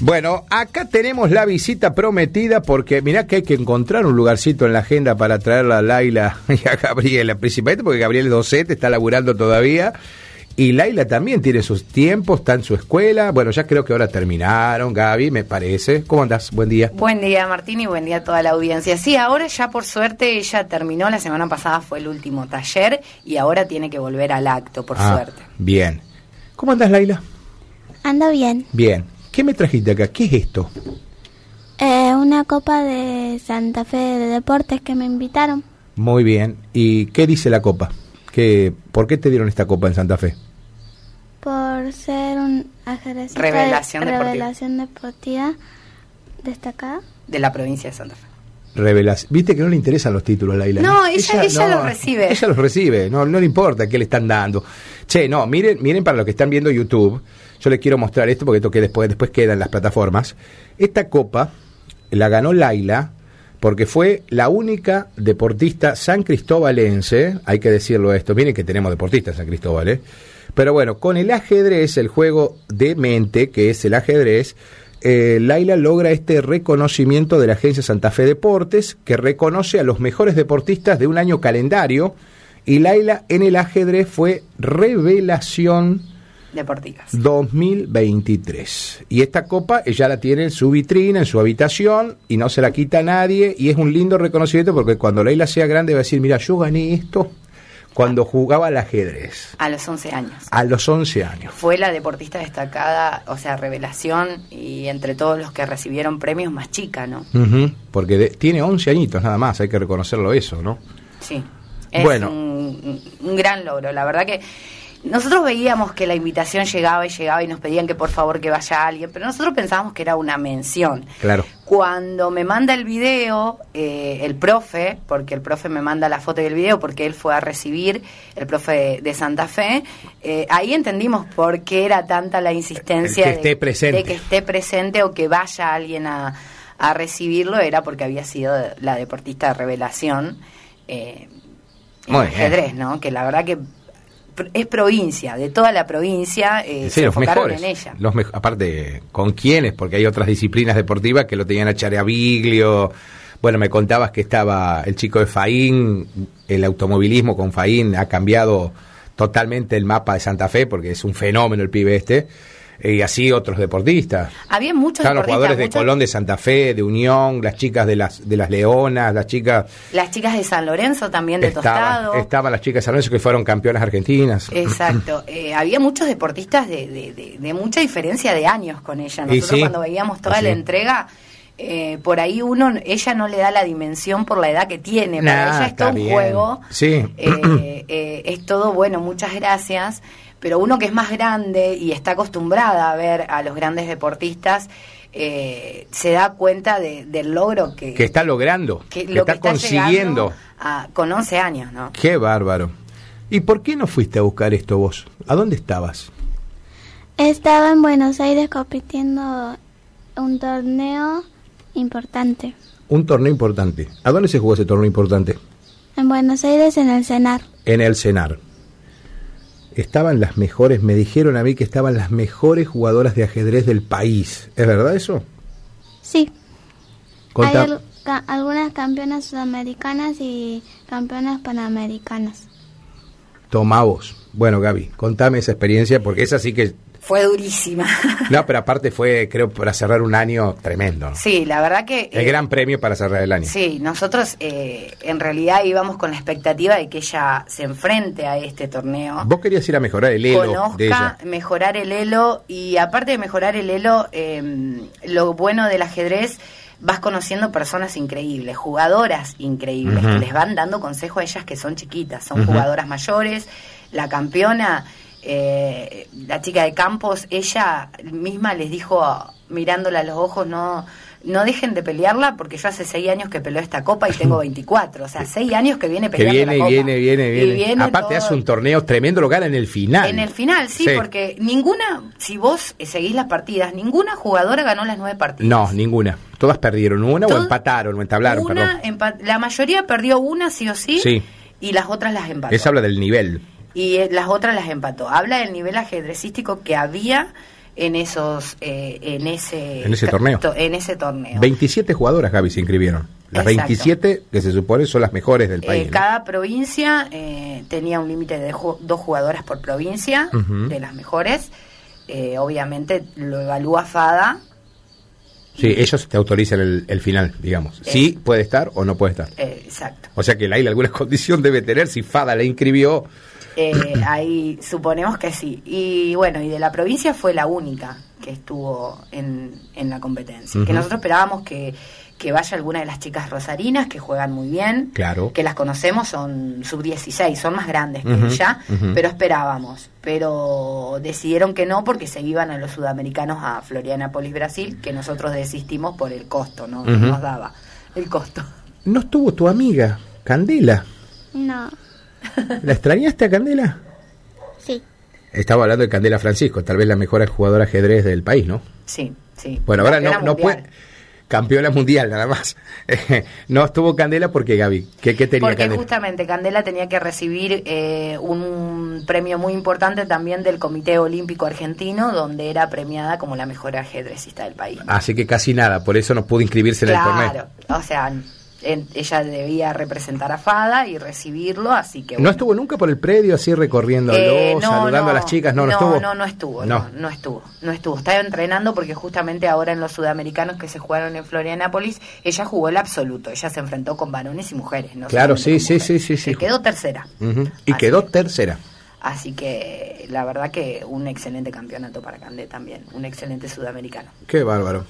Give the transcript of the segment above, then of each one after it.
Bueno, acá tenemos la visita prometida porque mirá que hay que encontrar un lugarcito en la agenda para traer a Laila y a Gabriela, principalmente porque Gabriel es docente, está laburando todavía. Y Laila también tiene sus tiempos, está en su escuela. Bueno, ya creo que ahora terminaron, Gaby, me parece. ¿Cómo andás? Buen día. Buen día, Martín, y buen día a toda la audiencia. Sí, ahora ya por suerte ella terminó. La semana pasada fue el último taller y ahora tiene que volver al acto, por Ah, suerte. Bien. ¿Cómo andás, Laila? Ando bien. Bien. ¿Qué me trajiste acá? ¿Qué es esto? Eh, una copa de Santa Fe de deportes que me invitaron Muy bien. ¿Y qué dice la copa? ¿Qué, ¿Por qué te dieron esta copa en Santa Fe? por ser un ajedrecista Revelación de, deportiva. revelación deportiva destacada. De la provincia de Santa Fe. Revelas. Viste que no le interesan los títulos, Laila. No, ella- ella los recibe. Ella los recibe, no, no le importa qué le están dando. Che, no, miren, miren para los que están viendo YouTube, yo les quiero mostrar esto porque esto que después, después queda en las plataformas. Esta copa la ganó Laila porque fue la única deportista san cristobalense, hay que decirlo esto, miren que tenemos deportistas San Cristóbal, ¿eh? Pero bueno, con el ajedrez, el juego de mente, que es el ajedrez, eh, Laila logra este reconocimiento de la Agencia Santa Fe Deportes, que reconoce a los mejores deportistas de un año calendario, y Laila en el ajedrez fue revelación Deportivas. 2023. Y esta copa ella la tiene en su vitrina, en su habitación, y no se la quita a nadie, y es un lindo reconocimiento porque cuando Laila sea grande va a decir, mira, yo gané esto cuando jugaba al ajedrez, A los 11 años. a los 11 años. Fue la deportista destacada, o sea, revelación, y entre todos los que recibieron premios más chica, ¿no? Porque de- tiene 11 añitos nada más, hay que reconocerlo eso, ¿no? Sí. Es Bueno. un, un gran logro. La verdad que nosotros veíamos que la invitación llegaba y llegaba y nos pedían que por favor que vaya alguien, pero nosotros pensábamos que era una mención. Claro. Cuando me manda el video, eh, el profe, porque el profe me manda la foto y el video, porque él fue a recibir, el profe de, Santa Fe, eh, ahí entendimos por qué era tanta la insistencia El que esté de, presente. de que esté presente o que vaya alguien a, a recibirlo, era porque había sido la deportista de revelación eh, Muy ajedrez, ¿no? Que la verdad que es provincia, de toda la provincia eh, Sí, se los mejores. en ella. Los mej- aparte, ¿con quiénes? Porque hay otras disciplinas deportivas que lo tenían a Chareaviglio. Bueno, me contabas que estaba el chico de Faín, el automovilismo con Faín ha cambiado totalmente el mapa de Santa Fe porque es un fenómeno el pibe este. Y así otros deportistas. Había muchos Estaban los jugadores de Colón de Santa Fe, de Unión, las chicas de las de las Leonas, las chicas Las chicas de San Lorenzo también de Tostado. estaban, estaban las chicas de San Lorenzo que fueron campeonas argentinas. Exacto. Eh, había muchos deportistas de, de- de- de mucha diferencia de años con ella. Nosotros sí, cuando veíamos toda así. la entrega, eh, por ahí uno, ella no le da la dimensión por la edad que tiene. Para Nah, ella es está todo un bien. juego. Sí. Eh, eh, es todo bueno, muchas gracias. Pero uno que es más grande y está acostumbrada a ver a los grandes deportistas, eh, se da cuenta de- del logro que, que está logrando, que, que lo está que está consiguiendo. a- con 11 años, ¿no? Qué bárbaro. ¿Y por qué no fuiste a buscar esto vos? ¿A dónde estabas? Estaba en Buenos Aires compitiendo un torneo importante. Un torneo importante. ¿A dónde se jugó ese torneo importante? En Buenos Aires en el CENAR. En el CENAR. Estaban las mejores, me dijeron a mí que estaban las mejores jugadoras de ajedrez del país. ¿Es verdad eso? Sí. Hay al- ca- algunas campeonas sudamericanas y campeonas panamericanas. Tomá vos. Bueno, Gaby, contame esa experiencia porque esa sí que... Fue durísima. No, pero aparte fue, creo, para cerrar un año tremendo. ¿no? sí, la verdad que... El eh, gran premio para cerrar el año. Sí, nosotros eh, en realidad íbamos con la expectativa de que ella se enfrente a este torneo. Vos querías ir a mejorar el elo de ella. conozca, mejorar el elo y aparte de mejorar el elo, eh, lo bueno del ajedrez, vas conociendo personas increíbles, jugadoras increíbles, que les van dando consejo a ellas que son chiquitas, son jugadoras mayores, la campeona, eh, la chica de Campos, ella misma les dijo, mirándola a los ojos, no... No dejen de pelearla porque yo hace seis años que peleo esta copa y tengo 24. O sea, seis años que viene Que peleando viene, la copa. viene, viene, Y viene. viene Aparte todo- hace un torneo tremendo, lo gana en el final. en el final, sí, Sí. porque ninguna, si vos eh, seguís las partidas, ninguna jugadora ganó las nueve partidas. No, ninguna. Todas perdieron una o empataron o entablaron, Una perdón. empa- la mayoría perdió una sí o sí, Sí. y las otras las empató. Eso habla del nivel. Y eh, las otras las empató. Habla del nivel ajedrecístico que había en esos eh, en ese En ese torneo. to- en ese torneo 27 jugadoras, Gaby, se inscribieron. Las Exacto. 27 que se supone son las mejores del Eh, país. ¿no? cada provincia eh, tenía un límite de ju- dos jugadoras por provincia, de las mejores. Eh, obviamente lo evalúa FADA. Sí, ellos te autorizan el, el final, digamos. Sí, puede estar o no puede estar. eh, exacto. O sea que la isla alguna condición debe tener si Fada la inscribió. Eh, ahí suponemos que sí. Y bueno, y de la provincia fue la única que estuvo en, en la competencia. Que nosotros esperábamos que, que vaya alguna de las chicas rosarinas, que juegan muy bien. Claro. Que las conocemos, son sub-16, son más grandes que ella, pero esperábamos. Pero decidieron que no porque se iban a los sudamericanos a Florianópolis, Brasil, que nosotros desistimos por el costo, ¿no? Nos daba el costo. ¿No estuvo tu amiga, Candela? No, ¿La extrañaste a Candela? sí. Estaba hablando de Candela Francisco, tal vez la mejor jugadora ajedrez del país, ¿no? Sí, sí. Bueno, ahora no, no puede. Campeona mundial, nada más. no estuvo Candela porque Gaby. ¿Qué, qué tenía Porque Candela? justamente Candela tenía que recibir eh, un premio muy importante también del Comité Olímpico Argentino, donde era premiada como la mejor ajedrecista del país. Así que casi nada, por eso no pudo inscribirse en el torneo. claro, o sea, ella debía representar a Fada y recibirlo, así que ¿No bueno. estuvo nunca por el predio así recorriéndolo, Eh, no, saludando no, a las chicas? No, no, estuvo. No, no estuvo, No. no. no estuvo, no estuvo. Estaba entrenando porque justamente ahora en los sudamericanos que se jugaron en Florianápolis, ella jugó el absoluto. Ella se enfrentó con varones y mujeres, ¿no? Claro, sí, sí, sí, sí, sí. Se quedó tercera. Y Así quedó que- tercera. Así que la verdad que un excelente campeonato para Candé también, un excelente sudamericano. Qué bárbaro.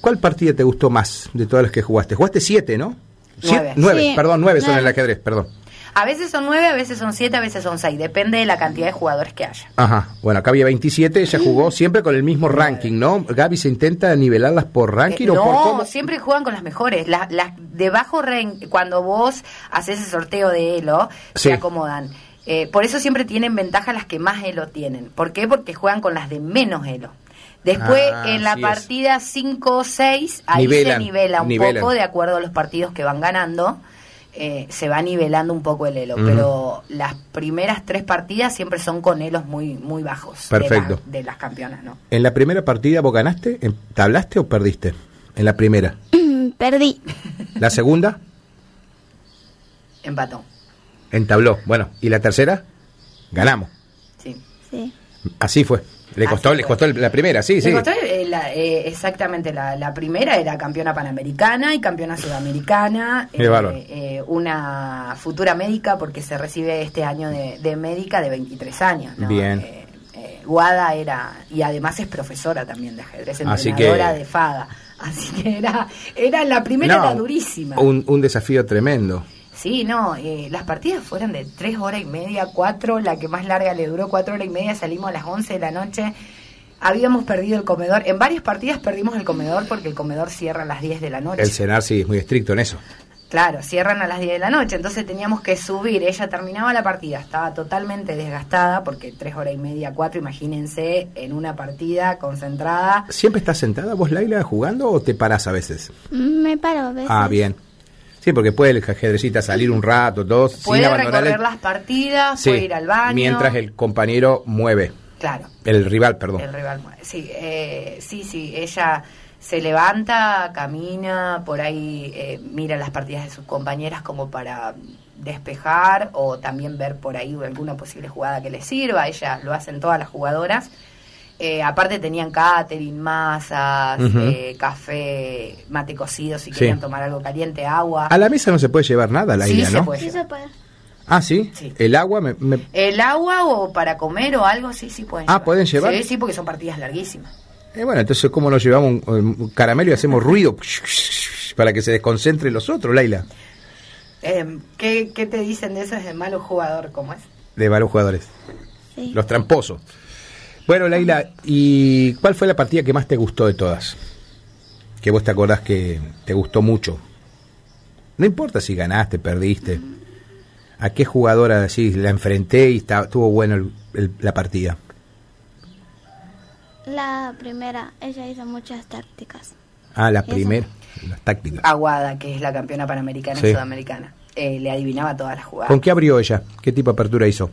¿Cuál partida te gustó más de todas las que jugaste? Jugaste siete, ¿no? Nueve. nueve, Sí, perdón, nueve son en el ajedrez, perdón. A veces son nueve, a veces son siete, a veces son seis, depende de la cantidad de jugadores que haya. Ajá, bueno, acá había 27, ella jugó siempre con el mismo ranking, ¿no? Gaby se intenta nivelarlas por ranking Eh, o no, por cómo. siempre juegan con las mejores. Las, las de bajo rank, cuando vos haces el sorteo de Elo, Sí. se acomodan. Eh, por eso siempre tienen ventaja las que más Elo tienen. ¿Por qué? Porque juegan con las de menos Elo. Después, Ah, en la partida 5 o 6, ahí Nivelan, se nivela un nivelan. poco de acuerdo a los partidos que van ganando. eh, se va nivelando un poco el elo, pero las primeras tres partidas siempre son con elos muy muy bajos de la- Perfecto. de, las campeonas, ¿no? ¿En la primera partida vos ganaste? ¿En- ¿Tablaste o perdiste? En la primera. Perdí. ¿La segunda? Empató, Entabló. Bueno, ¿y la tercera? Ganamos. sí. Sí. Así fue. Le Así costó, les costó la primera, sí, Le sí. costó, eh, la- eh, exactamente, la, la primera era campeona panamericana y campeona sudamericana, bárbaro. eh, una futura médica porque se recibe este año de, de médica de 23 años. ¿no? Bien. Eh, eh, Guada era, y además es profesora también de ajedrez, Así entrenadora que- de FADA. Así que era, era la primera No, era durísima. Un, un desafío tremendo. Sí, no, eh, las partidas fueron de tres horas y media, cuatro, la que más larga le duró cuatro horas y media, salimos a las 11 de la noche, habíamos perdido el comedor, en varias partidas perdimos el comedor porque el comedor cierra a las 10 de la noche. El cenar sí es muy estricto en eso. Claro, cierran a las 10 de la noche, entonces teníamos que subir, ella terminaba la partida, estaba totalmente desgastada porque tres horas y media, cuatro, imagínense, en una partida concentrada. ¿Siempre estás sentada vos, Laila, jugando o te parás a veces? Me paro a veces. Ah, bien. Sí, porque puede el ajedrecita salir un rato, dos, Puede sin abandonar recorrer el... las partidas, Sí, puede ir al baño. mientras el compañero mueve. Claro. El rival, perdón. El rival muere. Sí, eh, sí, sí, ella se levanta, camina, por ahí eh, mira las partidas de sus compañeras como para despejar o también ver por ahí alguna posible jugada que le sirva. Ella lo hacen todas las jugadoras. Eh, aparte tenían catering, masas, eh, café, mate cocido si Sí. querían tomar algo caliente, agua. A la mesa no se puede llevar nada, Sí, se ¿no? puede. Sí se puede. Ah, ¿sí? Sí. El agua me... me- El agua o para comer o algo, sí, sí pueden Ah, ¿pueden llevar? Sí, sí, porque son partidas larguísimas. Eh, bueno, entonces, ¿cómo nos llevamos un, un caramelo y hacemos ruido para que se desconcentren los otros, Laila? Eh, ¿qué, ¿Qué te dicen de eso? Es de malo jugador, ¿cómo es? De varios jugadores. Sí. Los tramposos. Bueno, Laila, ¿y cuál fue la partida que más te gustó de todas? Que vos te acordás que te gustó mucho. No importa si ganaste, perdiste. ¿A qué jugadora así la enfrenté y está- estuvo bueno el- el- la partida? La primera, ella hizo muchas tácticas. Ah, la primera, las tácticas. Aguada, que es la campeona panamericana Sí. y sudamericana. Eh, le adivinaba todas las jugadas. ¿Con qué abrió ella? ¿Qué tipo de apertura hizo?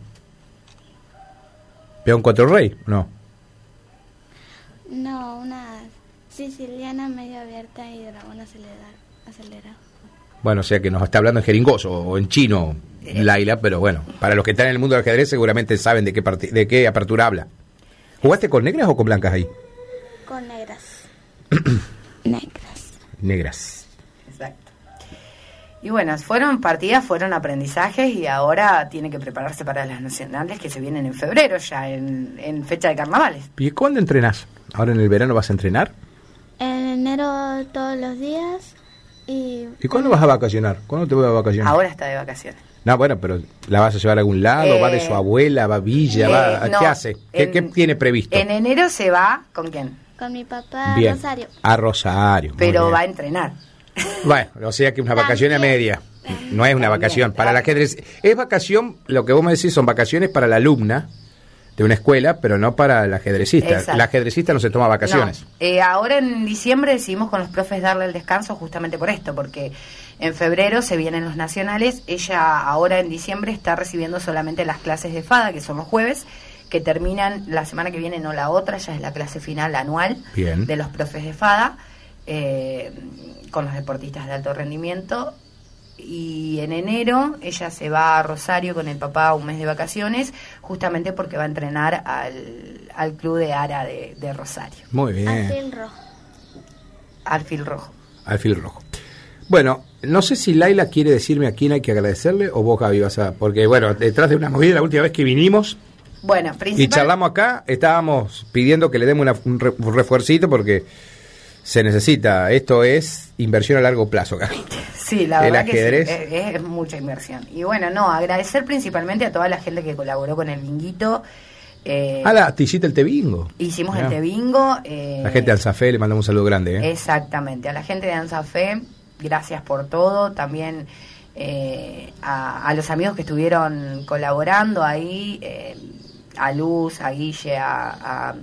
¿Peón 4 rey? No. No, una siciliana medio abierta y dragón acelerado. Bueno, o sea que nos está hablando en jeringoso o en chino, Laila, pero bueno, para los que están en el mundo del ajedrez seguramente saben de qué, parti- de qué apertura habla. ¿Jugaste con negras o con blancas ahí? Con negras. negras. Negras. Y bueno, fueron partidas, fueron aprendizajes y ahora tiene que prepararse para las nacionales que se vienen en febrero ya, en, en fecha de carnavales. ¿Y cuándo entrenás? ¿Ahora en el verano vas a entrenar? En enero todos los días y... ¿Y cuándo vas a vacacionar? ¿Cuándo te voy a vacacionar? Ahora está de vacaciones. No, bueno, pero ¿la vas a llevar a algún lado? ¿Va de Eh, su abuela? ¿Va a Villa? ¿Va, Eh, no, ¿Qué hace? ¿Qué, en- qué tiene previsto? En enero se va, ¿con quién? Con mi papá. Rosario. A Rosario. Pero va a entrenar. Bueno, o sea que una vacación a media. No es una vacación. Para el ajedrez. Es vacación, lo que vos me decís son vacaciones para la alumna de una escuela, pero no para el ajedrecista. Exacto. El ajedrecista no se toma vacaciones. No. Eh, ahora en diciembre decidimos con los profes darle el descanso justamente por esto, porque en febrero se vienen los nacionales. Ella ahora en diciembre está recibiendo solamente las clases de FADA, que son los jueves, que terminan la semana que viene, no la otra, ya es la clase final anual Bien. de los profes de FADA, eh, con los deportistas de alto rendimiento. Y en enero ella se va a Rosario con el papá un mes de vacaciones, justamente porque va a entrenar al, al club de ARA de, de Rosario, Muy bien. Alfil rojo. Alfil Rojo. Alfil rojo. Bueno, no sé si Laila quiere decirme a quién hay que agradecerle o vos, Gaby, vas a... Porque, bueno, detrás de una movida, la última vez que vinimos Bueno, y charlamos acá, estábamos pidiendo que le demos una- un, re- un refuercito porque se necesita. Esto es inversión a largo plazo, sí, la verdad que sí, es, es mucha inversión. Y bueno, no, agradecer principalmente a toda la gente que colaboró con el binguito. Eh, Ah, la, te hiciste el Tebingo. hicimos Mirá. el de bingo. eh, La gente de Alzafé le mandamos un saludo grande. ¿eh? Exactamente, a la gente de Anzafé, gracias por todo, también eh, a, a los amigos que estuvieron colaborando ahí, eh, a Luz, a Guille, a, a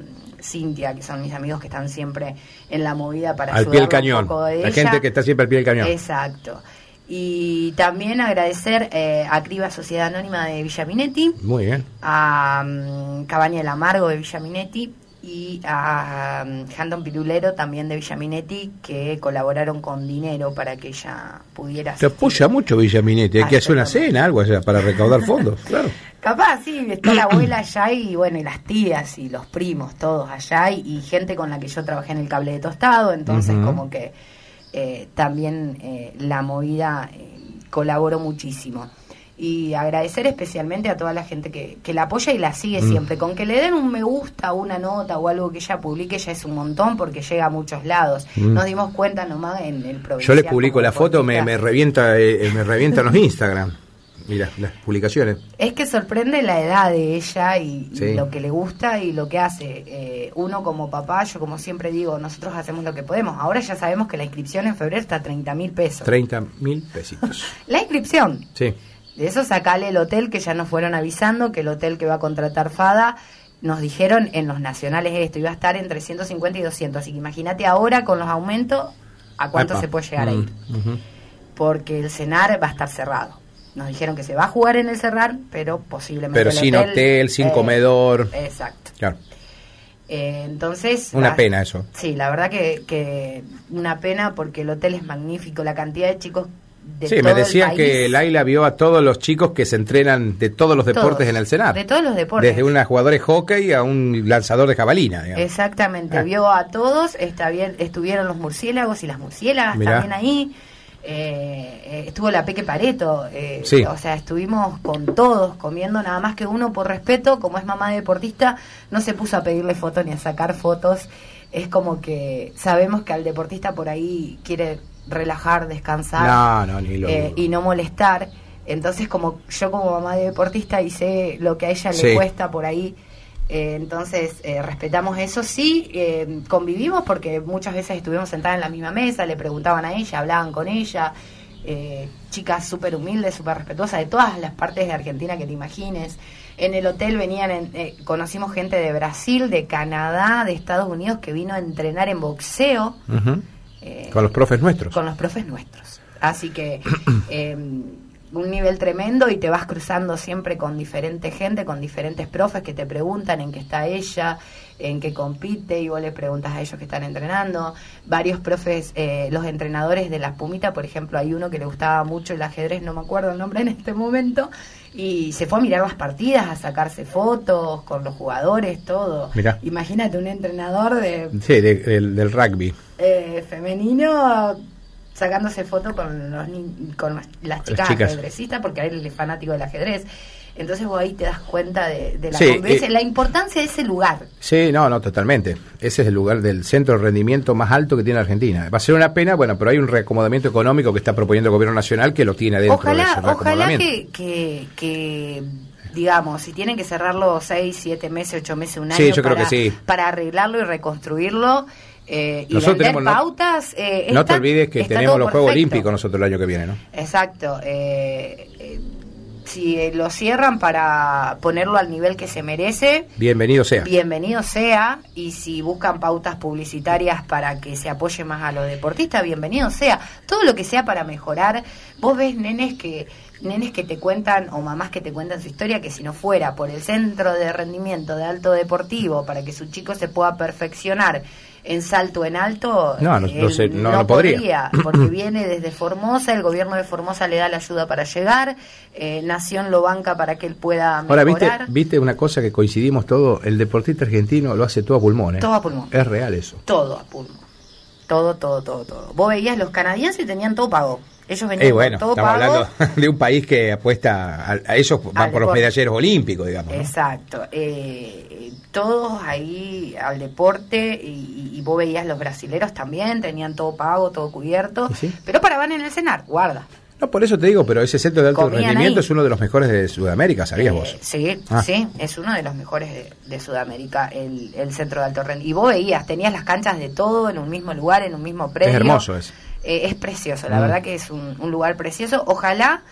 Cintia, que son mis amigos que están siempre en la movida para Al pie del ayudarla un cañón. poco de La ella. gente que está siempre al pie del cañón. Exacto. Y también agradecer eh, a Criba Sociedad Anónima de Villaminetti, Muy bien. a mm, Cabaña del Amargo de Villaminetti y a mm, Handon Pirulero también de Villaminetti que colaboraron con dinero para que ella pudiera Te apoya mucho Villaminetti. Hay Ah, que hacer una cena, algo allá, para recaudar fondos. Claro. Capaz, sí, está la abuela allá y bueno, y las tías y los primos, todos allá y, y gente con la que yo trabajé en el cable de tostado, entonces como que eh, también eh, la movida eh, colaboró muchísimo. Y agradecer especialmente a toda la gente que, que la apoya y la sigue Mm. siempre. Con que le den un me gusta, una nota o algo que ella publique ya es un montón porque llega a muchos lados. Mm. Nos dimos cuenta nomás en el Yo provincial le publico la foto, me, revienta eh, me revientan los Instagram. Mira, las publicaciones. Es que sorprende la edad de ella y, lo que le gusta y lo que hace. Eh, uno como papá, yo como siempre digo, nosotros hacemos lo que podemos. Ahora ya sabemos que la inscripción en febrero está a 30 mil pesos. 30 mil pesitos. La inscripción. Sí. De eso sacale el hotel que ya nos fueron avisando, que el hotel que va a contratar Fada, nos dijeron en los nacionales esto, iba a estar entre 150 y 200. Así que imagínate ahora con los aumentos a cuánto Epa. se puede llegar a Mm, ir. ujú. Porque el cenar va a estar cerrado. Nos dijeron que se va a jugar en el cerrar, pero posiblemente Pero el sin hotel, sin eh, comedor. Exacto. Claro. Eh, entonces... Una la- pena eso. Sí, la verdad que, que una pena porque el hotel es magnífico, la cantidad de chicos de Sí, me decían que Laila vio a todos los chicos que se entrenan de todos los deportes Todos, en el Senar. de todos los deportes. Desde una jugadora de hockey a un lanzador de jabalina. digamos. Exactamente, Ah. vio a todos, está bien, estuvieron los murciélagos y las murciélagas Mirá. también ahí. eh, eh, estuvo la Peque Pareto, eh, Sí. o sea, estuvimos con todos comiendo, nada más que uno por respeto, como es mamá de deportista, no se puso a pedirle fotos ni a sacar fotos. Es como que sabemos que al deportista por ahí quiere relajar, descansar No, no, ni lo eh, y no molestar. Entonces, como yo como mamá de deportista y sé lo que a ella Sí. le cuesta por ahí, eh, entonces eh, respetamos eso. Sí, eh, convivimos porque muchas veces estuvimos sentadas en la misma mesa, le preguntaban a ella, hablaban con ella. eh, chicas súper humildes, súper respetuosas de todas las partes de Argentina que te imagines. En el hotel venían, en- eh, conocimos gente de Brasil, de Canadá, de Estados Unidos que vino a entrenar en boxeo. Eh, Con los profes nuestros. con los profes nuestros. Así que eh, un nivel tremendo y te vas cruzando siempre con diferente gente, con diferentes profes que te preguntan en qué está ella, en qué compite y vos le preguntas a ellos que están entrenando. Varios profes, eh, los entrenadores de las Pumitas, por ejemplo, hay uno que le gustaba mucho el ajedrez, no me acuerdo el nombre en este momento, y se fue a mirar las partidas, a sacarse fotos con los jugadores, todo. Mirá. Imagínate un entrenador de Sí, de- del, del rugby. eh, femenino sacándose fotos con, los con las- las chicas, chicas. ajedrecistas porque a él es fanático del ajedrez. Entonces vos ahí te das cuenta de, de la Sí, eh, la importancia de ese lugar. Sí, no, no, totalmente. Ese es el lugar del centro de rendimiento más alto que tiene Argentina. Va a ser una pena, bueno, pero hay un reacomodamiento económico que está proponiendo el gobierno nacional que lo tiene dentro de Ojalá, ese ojalá que, que, que, digamos, si tienen que cerrarlo seis, siete meses, ocho meses, un año Sí, yo creo que sí. para arreglarlo y reconstruirlo eh, y Nosotros tenemos- no- pautas. eh, No está- te olvides que tenemos los Juegos. Olímpicos nosotros el año que viene, ¿no? Exacto. eh, eh, si eh, lo cierran para ponerlo al nivel que se merece, Bienvenido sea. bienvenido sea. Y si buscan pautas publicitarias para que se apoye más a los deportistas, bienvenido sea. Todo lo que sea para mejorar. Vos ves nenes que nenes que te cuentan o mamás que te cuentan su historia que si no fuera por el centro de rendimiento de alto deportivo para que su chico se pueda perfeccionar en salto en alto No, no- no él sé, no- no podría. porque viene desde Formosa el gobierno de Formosa le da la ayuda para llegar eh, Nación lo banca para que él pueda Ahora, ¿viste, mejorar viste una cosa que coincidimos todo? El deportista argentino lo hace todo a pulmón, ¿eh? Todo a pulmón. Es real eso. todo a pulmón todo todo todo todo vos veías los canadienses tenían todo pago ellos venían Eh, bueno, todo estamos pago hablando de un país que apuesta a, a ellos, van Al por los medalleros olímpicos, digamos. ¿no? Exacto. Eh, eh, todos ahí al deporte y, y vos veías los brasileros también, tenían todo pago, todo cubierto, ¿Sí? pero paraban en el cenar, guarda. No, por eso te digo, pero ese centro de alto Comían rendimiento ahí. es uno de los mejores de Sudamérica, ¿sabías Eh, vos? Sí, Ah. sí, es uno de los mejores de, de Sudamérica, el, el centro de alto rendimiento. Y vos veías, tenías las canchas de todo en un mismo lugar, en un mismo predio. hermoso eso. Eh, es precioso, la Mm. verdad que es un, un lugar precioso. Ojalá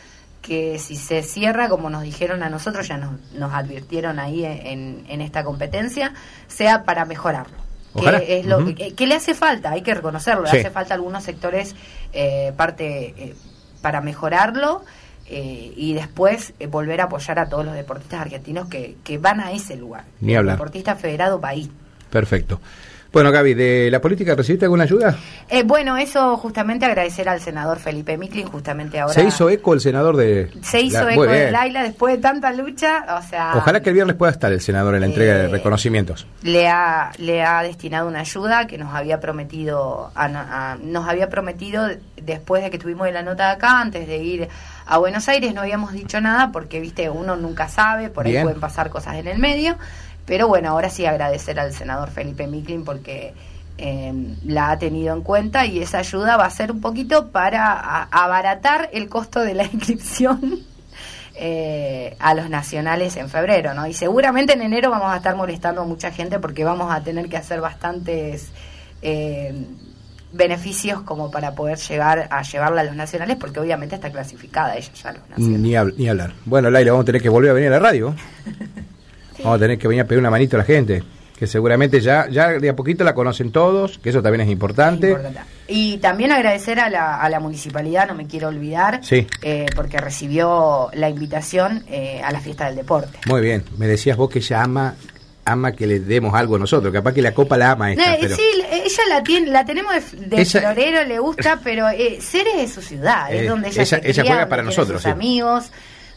que si se cierra, como nos dijeron a nosotros, ya nos, nos advirtieron ahí en, en esta competencia, sea para mejorarlo. Ojalá. Que, es lo que, que le hace falta, hay que reconocerlo, Sí. le hace falta a algunos sectores eh, parte eh, para mejorarlo eh, y después eh, volver a apoyar a todos los deportistas argentinos que, que van a ese lugar. Ni hablar. deportista federado ahí. Perfecto. Bueno, Gaby, ¿de la política recibiste alguna ayuda? Eh, bueno, eso justamente agradecer al senador Felipe Miklin, justamente ahora. ¿Se hizo eco el senador de...? Se hizo la- eco de. Laila después de tanta lucha, o sea, Ojalá que el viernes pueda estar el senador en la entrega de Eh, reconocimientos. le ha le ha destinado una ayuda que nos había prometido a- a- nos había prometido después de que tuvimos la nota de acá antes de ir a Buenos Aires no habíamos dicho nada porque viste uno nunca sabe por ahí Bien. pueden pasar cosas en el medio pero bueno ahora sí agradecer al senador Felipe Miklin porque eh, la ha tenido en cuenta y esa ayuda va a ser un poquito para a- abaratar el costo de la inscripción eh, a los nacionales en febrero, ¿no? Y seguramente en enero vamos a estar molestando a mucha gente porque vamos a tener que hacer bastantes eh, beneficios como para poder llegar a llevarla a los nacionales porque obviamente está clasificada ella ya a los nacionales. Ni, hab- ni hablar. Bueno, Laila, vamos a tener que volver a venir a la radio. Vamos a tener que venir a pedir una manito a la gente. Que seguramente ya, ya de a poquito la conocen todos, que eso también es importante. Importante. Y también agradecer a la, a la municipalidad, no me quiero olvidar, Sí. eh, porque recibió la invitación eh, a la fiesta del deporte. Muy bien. Me decías vos que ella ama ama que le demos algo a nosotros. Capaz que la copa la ama esta, No, eh, pero... Sí, ella la tiene, la tenemos de, de Ella- florero, le gusta, pero eh, Ceres es su ciudad, Eh, es donde ella, ella- se ella cría, juega donde para nosotros, sus sí. amigos,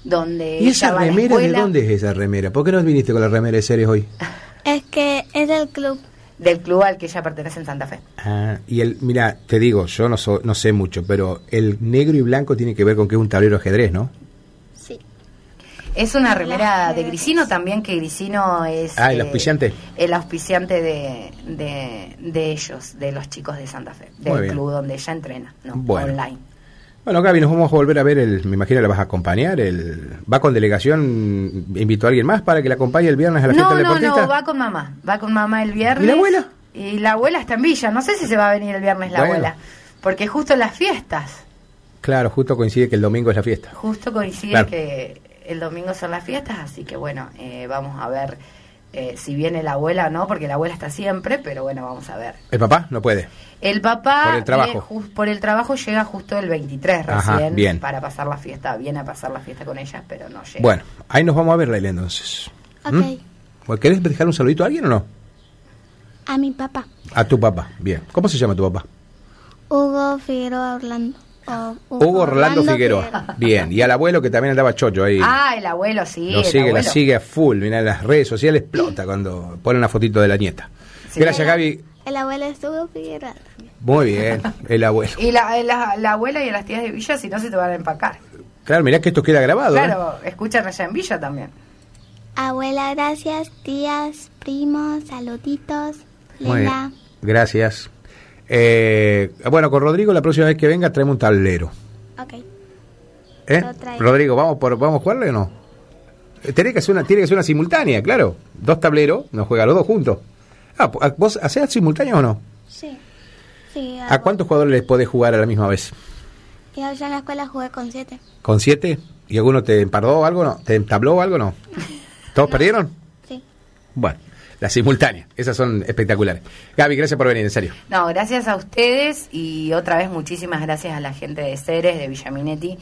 donde ¿Y esa remera de dónde es esa remera? ¿Por qué no viniste con la remera de Ceres hoy? Es que es del club. Del club al que ella pertenece en Santa Fe. Ah, y el, mira, te digo, yo no, so- no sé mucho, pero el negro y blanco tiene que ver con que es un tablero de ajedrez, ¿no? Sí. Es una remera de Grisino también, que Grisino es... Ah, el eh, auspiciante. el auspiciante de, de, de ellos, de los chicos de Santa Fe, del club donde ella entrena, ¿no? Bueno. online. Bueno, Gaby, nos vamos a volver a ver, el, me imagino la vas a acompañar, el, ¿va con delegación? ¿Invitó a alguien más para que la acompañe el viernes a la fiesta No, del no, deportista? no, va con mamá. Va con mamá el viernes. ¿Y la abuela? Y la abuela está en Villa. No sé si se va a venir el viernes la Bueno. abuela. Porque justo las fiestas. Claro, justo coincide que el domingo es la fiesta. Justo coincide Claro. que el domingo son las fiestas. Así que bueno, eh, vamos a ver eh, si viene la abuela o no, porque la abuela está siempre, pero bueno, vamos a ver. ¿El papá? No puede. El papá Por el trabajo. eh, por el trabajo llega justo el 23 Ajá, recién bien. para pasar la fiesta, viene a pasar la fiesta con ella, pero no llega. Bueno, ahí nos vamos a ver, Laila, entonces. Ok. ¿Mm? ¿Querés dejar un saludito a alguien o no? A mi papá. A tu papá. Bien. ¿Cómo se llama tu papá? Hugo Figueroa Orlando. O Hugo Orlando Figueroa. Bien. Y al abuelo que también andaba chocho ahí. Ah, el abuelo, sí. lo el sigue, la abuelo. sigue a full. Mira, en las redes sociales explota cuando pone una fotito de la nieta. Sí. Gracias, Gaby. El abuelo es Hugo Figueroa. Muy bien, el abuelo. Y la, la, la abuela y las tías de Villa, si no se te van a empacar. Claro, mirá que esto queda grabado. ¿eh? Claro, escuchan allá en Villa también. Abuela, gracias. Tías, primos, saluditos. Muy Linda. bien. Gracias. Eh, bueno, con Rodrigo la próxima vez que venga traemos un tablero. Ok. ¿Eh? Rodrigo, ¿vamos por vamos a jugarle o no? Eh, Tiene que, ser una, tiene que ser una simultánea, claro. Dos tableros, nos juegan los dos juntos. Ah, po- ¿Vos hacés simultáneo o no? Sí. Sí. ¿A cuántos jugadores les podés jugar a la misma vez? Yo ya en la escuela jugué con siete. ¿Con siete? ¿Y alguno te empardó o algo no? ¿Te entabló o algo no? ¿Todos perdieron? Sí. Bueno, las simultáneas, esas son espectaculares. Gaby, gracias por venir, en serio. No, gracias a ustedes y otra vez muchísimas gracias a la gente de Ceres, de Villaminetti,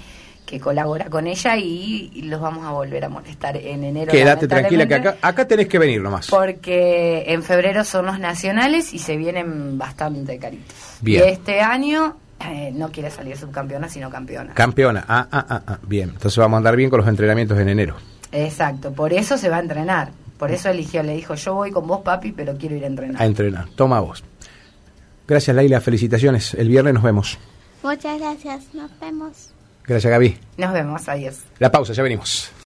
que colabora con ella y, los vamos a volver a molestar en enero. Quédate tranquila que acá, acá tenés que venir nomás. Porque en febrero son los nacionales y se vienen bastante caritos. Bien. Y este año eh, no quiere salir subcampeona, sino campeona. Campeona. Ah, ah, ah, ah, bien. Entonces vamos a andar bien con los entrenamientos en enero. Exacto, por eso se va a entrenar. Por eso eligió, le dijo, yo voy con vos, papi, pero quiero ir a entrenar. A entrenar. Toma vos. Gracias, Laila. Felicitaciones. El viernes nos vemos. Muchas gracias. Nos vemos. Gracias, Gaby. Nos vemos, adiós. La pausa, ya venimos.